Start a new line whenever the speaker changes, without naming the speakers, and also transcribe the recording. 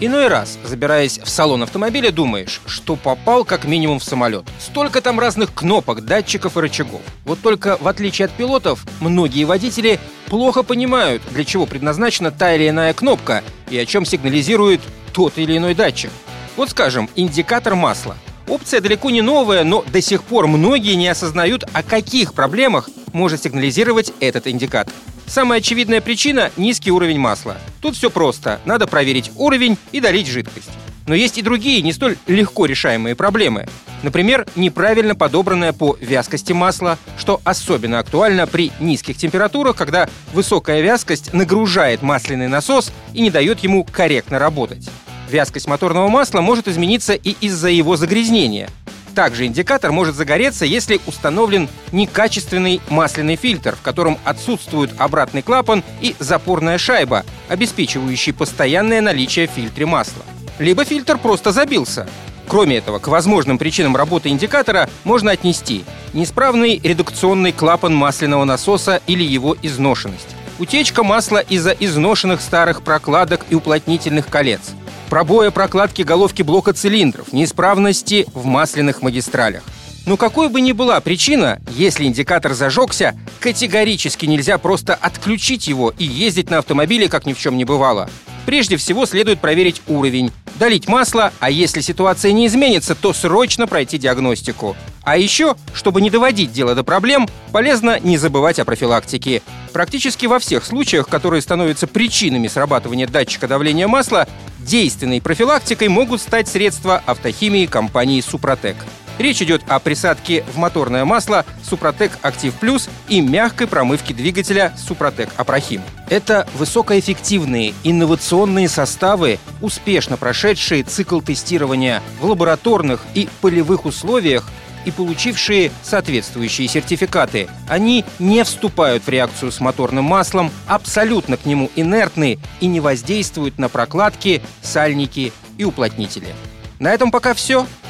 Иной раз, забираясь в салон автомобиля, думаешь, что попал как минимум в самолет. Столько там разных кнопок, датчиков и рычагов. Вот только, в отличие от пилотов, многие водители плохо понимают, для чего предназначена та или иная кнопка и о чем сигнализирует тот или иной датчик. Вот скажем, индикатор масла. Опция далеко не новая, но до сих пор многие не осознают, о каких проблемах может сигнализировать этот индикатор. Самая очевидная причина – низкий уровень масла. Тут все просто. Надо проверить уровень и долить жидкость. Но есть и другие, не столь легко решаемые проблемы. Например, неправильно подобранное по вязкости масла, что особенно актуально при низких температурах, когда высокая вязкость нагружает масляный насос и не дает ему корректно работать. Вязкость моторного масла может измениться и из-за его загрязнения. Также индикатор может загореться, если установлен некачественный масляный фильтр, в котором отсутствует обратный клапан и запорная шайба, обеспечивающие постоянное наличие в фильтре масла. Либо фильтр просто забился. Кроме этого, к возможным причинам работы индикатора можно отнести неисправный редукционный клапан масляного насоса или его изношенность, утечка масла из-за изношенных старых прокладок и уплотнительных колец, пробоя прокладки головки блока цилиндров, неисправности в масляных магистралях. Но какой бы ни была причина, если индикатор зажегся, категорически нельзя просто отключить его и ездить на автомобиле, как ни в чем не бывало. Прежде всего следует проверить уровень, долить масло, а если ситуация не изменится, то срочно пройти диагностику. А еще, чтобы не доводить дело до проблем, полезно не забывать о профилактике. Практически во всех случаях, которые становятся причинами срабатывания датчика давления масла, действенной профилактикой могут стать средства автохимии компании «Супротек». Речь идет о присадке в моторное масло «Супротек Актив Плюс» и мягкой промывке двигателя «Супротек Апрохим». Это высокоэффективные инновационные составы, успешно прошедшие цикл тестирования в лабораторных и полевых условиях и получившие соответствующие сертификаты. Они не вступают в реакцию с моторным маслом, абсолютно к нему инертны и не воздействуют на прокладки, сальники и уплотнители. На этом пока все.